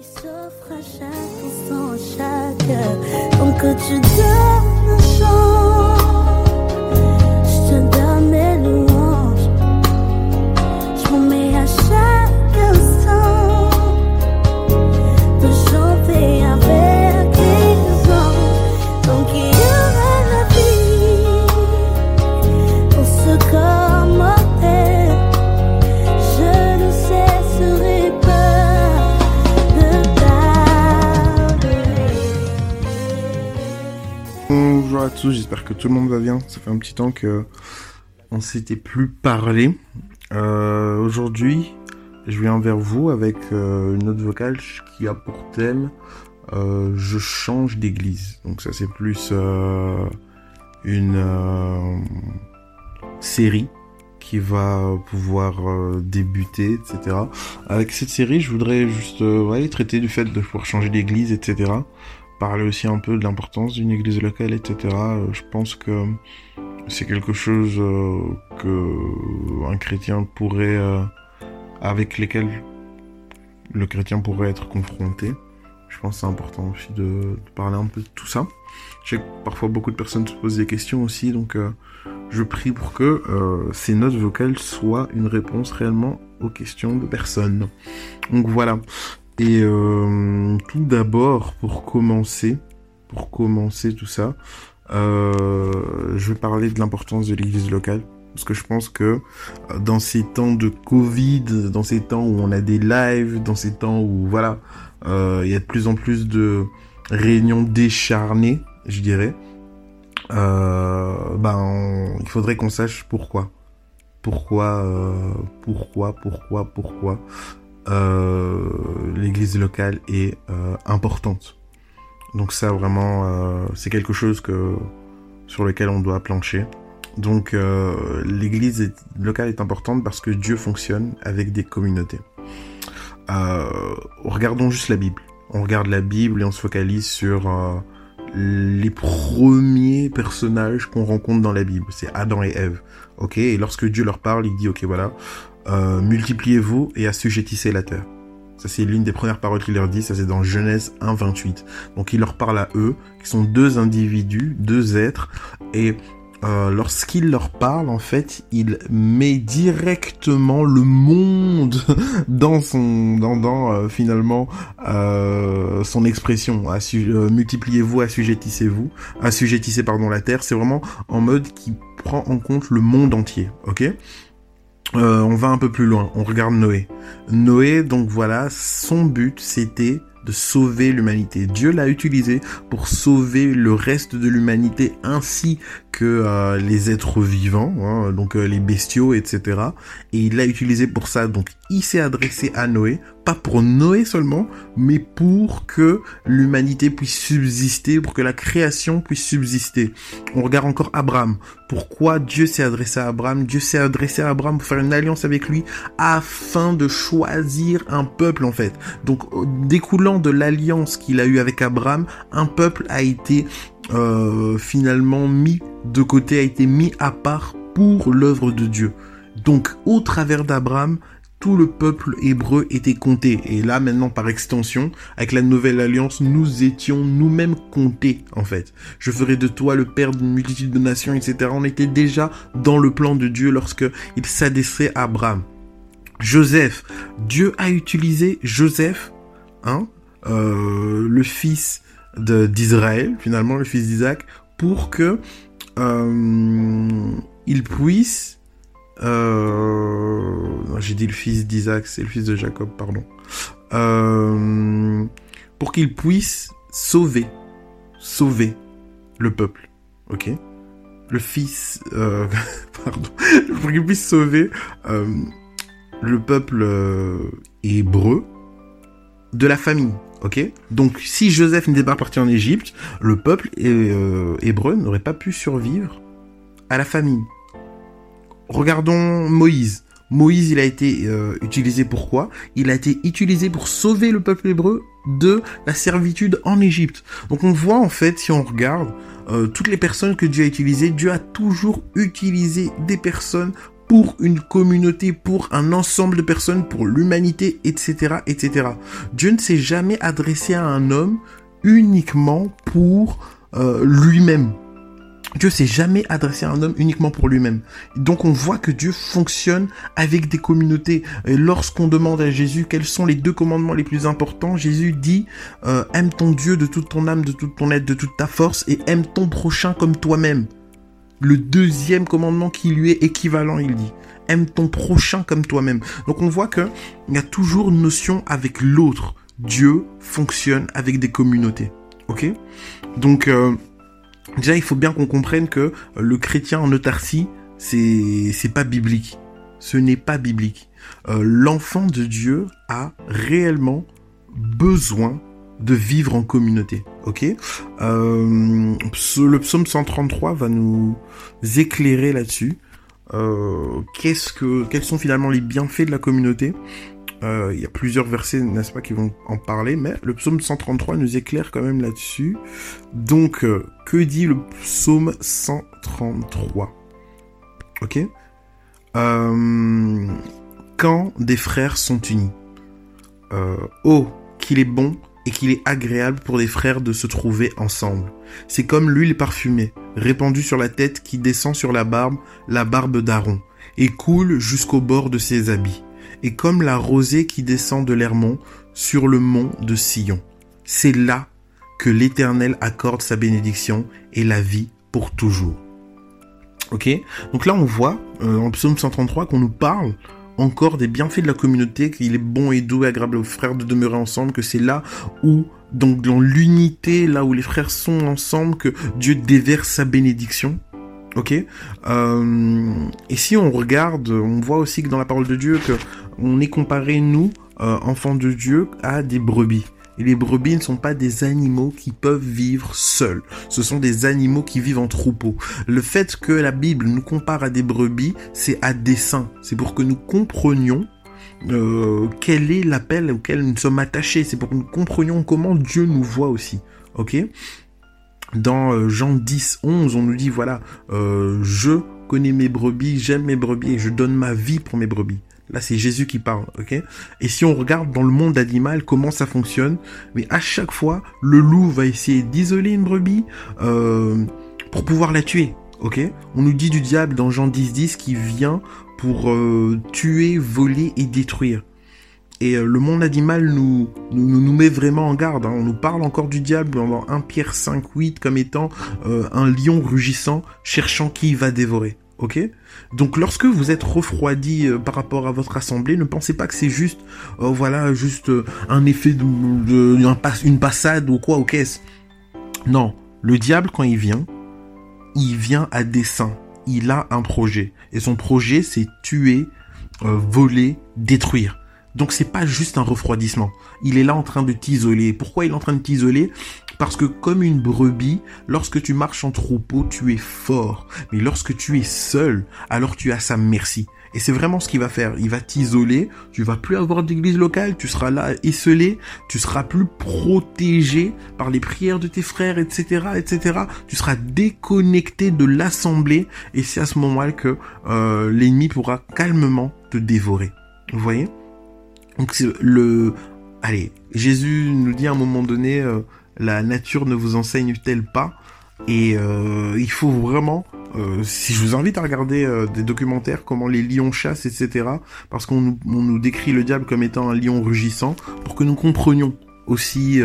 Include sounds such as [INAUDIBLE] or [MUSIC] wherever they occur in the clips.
Qui s'offre à chaque instant, chaque heure. Donc que tu donnes j'espère que tout le monde va bien. Ça fait un petit temps que on s'était plus parlé. Euh, Aujourd'hui, je viens vers vous avec euh, une note vocale qui a pour thème euh, Je change d'église. Donc ça c'est plus une série qui va pouvoir débuter, etc. Avec cette série, je voudrais juste traiter du fait de pouvoir changer d'église, etc parler aussi un peu de l'importance d'une église locale, etc. Euh, Je pense que c'est quelque chose euh, que un chrétien pourrait, euh, avec lesquels le chrétien pourrait être confronté. Je pense que c'est important aussi de, parler un peu de tout ça. Je sais que parfois beaucoup de personnes se posent des questions aussi, donc je prie pour que ces notes vocales soient une réponse réellement aux questions de personnes. Donc voilà. Et euh, tout d'abord, pour commencer, pour commencer tout ça, euh, je vais parler de l'importance de l'église locale. Parce que je pense que euh, dans ces temps de Covid, dans ces temps où on a des lives, dans ces temps où voilà, il y a de plus en plus de réunions décharnées, je dirais, ben il faudrait qu'on sache pourquoi. Pourquoi, pourquoi, pourquoi, pourquoi l'église locale est euh, importante. Donc ça vraiment, euh, c'est quelque chose que sur lequel on doit plancher. Donc euh, l'église locale est importante parce que Dieu fonctionne avec des communautés. Euh, regardons juste la Bible. On regarde la Bible et on se focalise sur euh, les premiers personnages qu'on rencontre dans la Bible. C'est Adam et Ève. Et lorsque Dieu leur parle, il dit ok voilà, euh, multipliez-vous et assujettissez la terre. Ça, c'est l'une des premières paroles qu'il leur dit. Ça, c'est dans Genèse 1, 28. Donc, il leur parle à eux, qui sont deux individus, deux êtres. Et euh, lorsqu'il leur parle, en fait, il met directement le monde [LAUGHS] dans son, dans, dans euh, finalement euh, son expression. Euh, multipliez-vous, assujettissez-vous, assujettissez pardon la terre. C'est vraiment en mode qui prend en compte le monde entier. Ok? Euh, on va un peu plus loin. On regarde Noé. Noé, donc voilà, son but c'était de sauver l'humanité. Dieu l'a utilisé pour sauver le reste de l'humanité ainsi que euh, les êtres vivants, hein, donc euh, les bestiaux, etc. Et il l'a utilisé pour ça. Donc il s'est adressé à Noé, pas pour Noé seulement, mais pour que l'humanité puisse subsister, pour que la création puisse subsister. On regarde encore Abraham. Pourquoi Dieu s'est adressé à Abraham? Dieu s'est adressé à Abraham pour faire une alliance avec lui afin de choisir un peuple en fait. Donc découlant de l'alliance qu'il a eue avec Abraham, un peuple a été euh, finalement mis de côté, a été mis à part pour l'œuvre de Dieu. Donc au travers d'Abraham, tout le peuple hébreu était compté. Et là, maintenant, par extension, avec la nouvelle alliance, nous étions nous-mêmes comptés, en fait. Je ferai de toi le père d'une multitude de nations, etc. On était déjà dans le plan de Dieu lorsque il s'adressait à Abraham. Joseph, Dieu a utilisé Joseph, hein, euh, le fils d'Israël, finalement, le fils d'Isaac, pour que il puisse euh, j'ai dit le fils d'Isaac, c'est le fils de Jacob, pardon. Euh, pour qu'il puisse sauver, sauver le peuple, ok? Le fils, euh, [LAUGHS] pardon, pour qu'il puisse sauver euh, le peuple euh, hébreu de la famine, ok? Donc si Joseph n'était pas parti en Égypte, le peuple euh, hébreu n'aurait pas pu survivre à la famine. Regardons Moïse. Moïse, il a été euh, utilisé pour quoi? Il a été utilisé pour sauver le peuple hébreu de la servitude en Égypte. Donc on voit en fait, si on regarde, euh, toutes les personnes que Dieu a utilisées, Dieu a toujours utilisé des personnes pour une communauté, pour un ensemble de personnes, pour l'humanité, etc., etc. Dieu ne s'est jamais adressé à un homme uniquement pour euh, lui-même. Dieu s'est jamais adressé à un homme uniquement pour lui-même. Donc on voit que Dieu fonctionne avec des communautés. Lorsqu'on demande à Jésus quels sont les deux commandements les plus importants, Jésus dit euh, aime ton Dieu de toute ton âme, de toute ton aide, de toute ta force et aime ton prochain comme toi-même. Le deuxième commandement qui lui est équivalent, il dit aime ton prochain comme toi-même. Donc on voit que il y a toujours une notion avec l'autre. Dieu fonctionne avec des communautés. Ok? Donc euh, Déjà, il faut bien qu'on comprenne que euh, le chrétien en autarcie, c'est c'est pas biblique. Ce n'est pas biblique. Euh, L'enfant de Dieu a réellement besoin de vivre en communauté. Ok? Euh, Le psaume 133 va nous éclairer là-dessus. Euh, qu'est-ce que, quels sont finalement les bienfaits de la communauté? Euh, il y a plusieurs versets, n'est-ce pas, qui vont en parler, mais le psaume 133 nous éclaire quand même là-dessus. Donc, que dit le psaume 133 Ok? Quand des frères sont unis. oh, qu'il est bon et qu'il est agréable pour des frères de se trouver ensemble. C'est comme l'huile parfumée, répandue sur la tête qui descend sur la barbe, la barbe d'Aaron, et coule jusqu'au bord de ses habits et comme la rosée qui descend de l'Hermont sur le mont de Sion. C'est là que l'Éternel accorde sa bénédiction et la vie pour toujours. Ok? Donc là, on voit euh, en psaume 133 qu'on nous parle encore des bienfaits de la communauté, qu'il est bon et doux et agréable aux frères de demeurer ensemble, que c'est là où, donc dans l'unité, là où les frères sont ensemble, que Dieu déverse sa bénédiction. Ok? Euh, Et si on regarde, on voit aussi que dans la parole de Dieu, que on est comparé, nous, euh, enfants de Dieu, à des brebis. Les brebis ne sont pas des animaux qui peuvent vivre seuls. Ce sont des animaux qui vivent en troupeau. Le fait que la Bible nous compare à des brebis, c'est à dessein. C'est pour que nous comprenions euh, quel est l'appel auquel nous sommes attachés. C'est pour que nous comprenions comment Dieu nous voit aussi. Ok? Dans euh, Jean 10, 11, on nous dit, voilà, euh, je connais mes brebis, j'aime mes brebis et je donne ma vie pour mes brebis. Là, c'est Jésus qui parle, ok? Et si on regarde dans le monde animal comment ça fonctionne, mais à chaque fois, le loup va essayer d'isoler une brebis euh, pour pouvoir la tuer, ok? On nous dit du diable dans Jean 10, 10 qui vient pour euh, tuer, voler et détruire. Et euh, le monde animal nous, nous, nous met vraiment en garde. Hein. On nous parle encore du diable dans 1 Pierre 5, 8 comme étant un lion rugissant cherchant qui va dévorer ok? Donc lorsque vous êtes refroidi euh, par rapport à votre assemblée, ne pensez pas que c'est juste, euh, voilà, juste euh, un effet de, une passade ou quoi, ou qu'est-ce Non, le diable quand il vient, il vient à dessein. Il a un projet et son projet c'est tuer, voler, détruire. Donc c'est pas juste un refroidissement. Il est là en train de t'isoler. Pourquoi il est en train de t'isoler? Parce que comme une brebis, lorsque tu marches en troupeau, tu es fort. Mais lorsque tu es seul, alors tu as sa merci. Et c'est vraiment ce qu'il va faire. Il va t'isoler. Tu vas plus avoir d'église locale. Tu seras là esselé. Tu seras plus protégé par les prières de tes frères, etc., etc. Tu seras déconnecté de l'assemblée. Et c'est à ce moment-là que euh, l'ennemi pourra calmement te dévorer. Vous voyez? Donc le, allez, Jésus nous dit à un moment donné, euh, la nature ne vous enseigne-t-elle pas? Et euh, il faut vraiment, euh, si je vous invite à regarder des documentaires, comment les lions chassent, etc. Parce qu'on nous, décrit le diable comme étant un lion rugissant, pour que nous comprenions aussi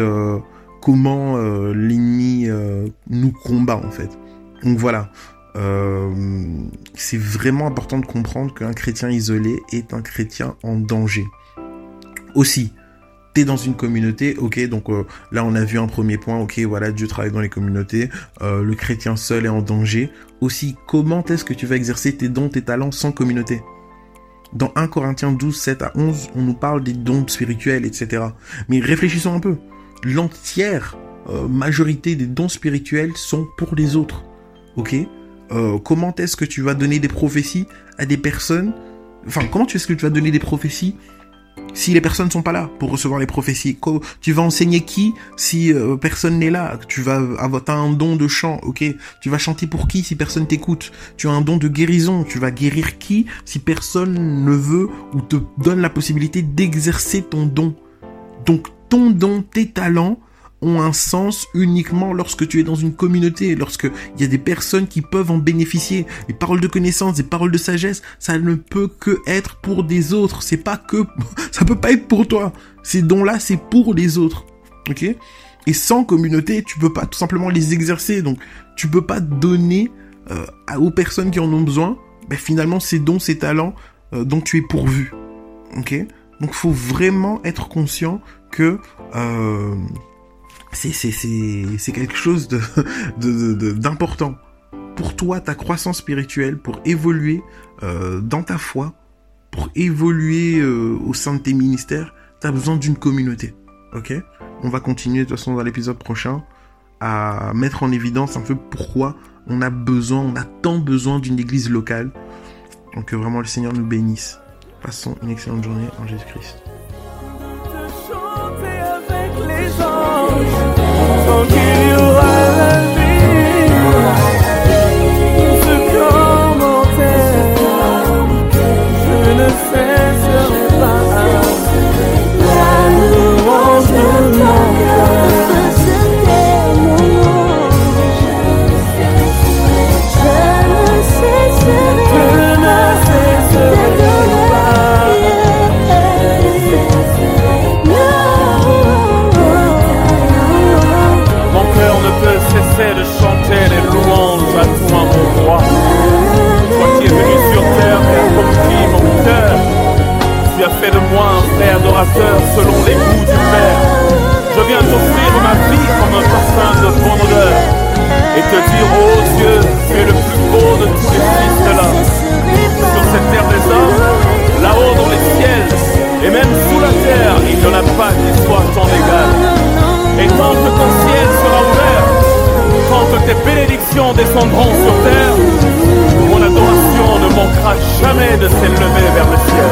comment l'ennemi nous combat en fait. Donc voilà. c'est vraiment important de comprendre qu'un chrétien isolé est un chrétien en danger aussi t'es dans une communauté, ok, donc euh, là on a vu un premier point, ok, voilà, Dieu travaille dans les communautés, euh, le chrétien seul est en danger. Aussi, comment est-ce que tu vas exercer tes dons, tes talents sans communauté? Dans 1 Corinthiens 12, 7 à 11, on nous parle des dons spirituels, etc. Mais réfléchissons un peu. L'entière euh, majorité des dons spirituels sont pour les autres, ok? Comment est-ce que tu vas donner des prophéties à des personnes? Enfin, comment est-ce que tu vas donner des prophéties si les personnes sont pas là pour recevoir les prophéties Tu vas enseigner qui si euh, personne n'est là? Tu vas avoir un don de chant, ok? Tu vas chanter pour qui si personne t'écoute? Tu as un don de guérison, tu vas guérir qui si personne ne veut ou te donne la possibilité d'exercer ton don? Donc ton don, tes talents, ont un sens uniquement lorsque tu es dans une communauté, lorsque il y a des personnes qui peuvent en bénéficier. Les paroles de connaissance, les paroles de sagesse, ça ne peut que être pour des autres. C'est pas que, [LAUGHS] ça peut pas être pour toi. Ces dons-là, c'est pour les autres. Ok? Et sans communauté, tu peux pas tout simplement les exercer. Donc, tu peux pas donner euh, aux personnes qui en ont besoin. Ben, finalement, ces dons, ces talents euh, dont tu es pourvu. Ok? Donc, faut vraiment être conscient que euh, c'est quelque chose [LAUGHS] de d'important pour toi, ta croissance spirituelle, pour évoluer euh, dans ta foi, pour évoluer euh, au sein de tes ministères, tu as besoin d'une communauté. Ok? On va continuer de toute façon dans l'épisode prochain à mettre en évidence un peu pourquoi on a besoin, on a tant besoin d'une église locale. Donc que vraiment le Seigneur nous bénisse. Passons une excellente journée en Jésus-Christ. forgive. Selon les goûts du Père. Je viens t'offrir ma vie comme un parfum de bonne odeur et te dire, oh Dieu, tu es le plus beau de tous les fils de l'homme. Sur cette terre des hommes, là-haut dans les ciels, et même sous la terre, il n'y en a pas qui soit ton égal. Et tant que ton ciel sera ouvert, tant que tes bénédictions descendront sur terre, mon adoration ne manquera jamais de s'élever vers le ciel.